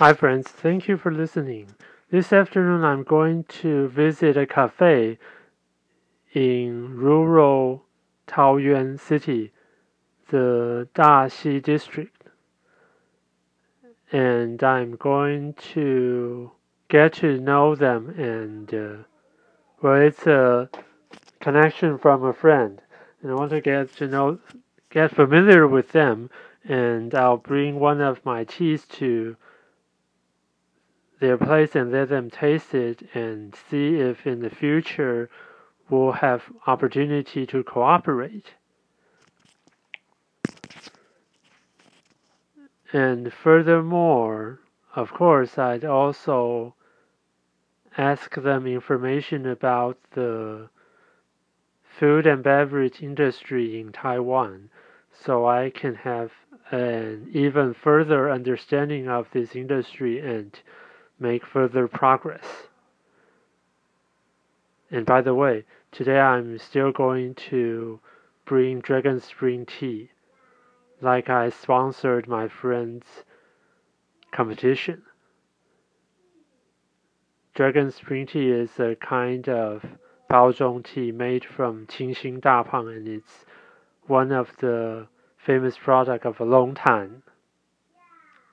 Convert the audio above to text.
Hi, friends. Thank you for listening. This afternoon, I'm going to visit a cafe in rural Taoyuan City, the Daxi district. And I'm going to get to know them and, uh, well, it's a connection from a friend. And I want to get to know, get familiar with them. And I'll bring one of my teas to their place and let them taste it and see if in the future we'll have opportunity to cooperate. And furthermore, of course, I'd also ask them information about the food and beverage industry in Taiwan so I can have an even further understanding of this industry and make further progress. And by the way, today I'm still going to bring Dragon Spring tea, like I sponsored my friend's competition. Dragon Spring tea is a kind of Baozhong tea made from Qingxin Dapang, and it's one of the famous product of Longtan.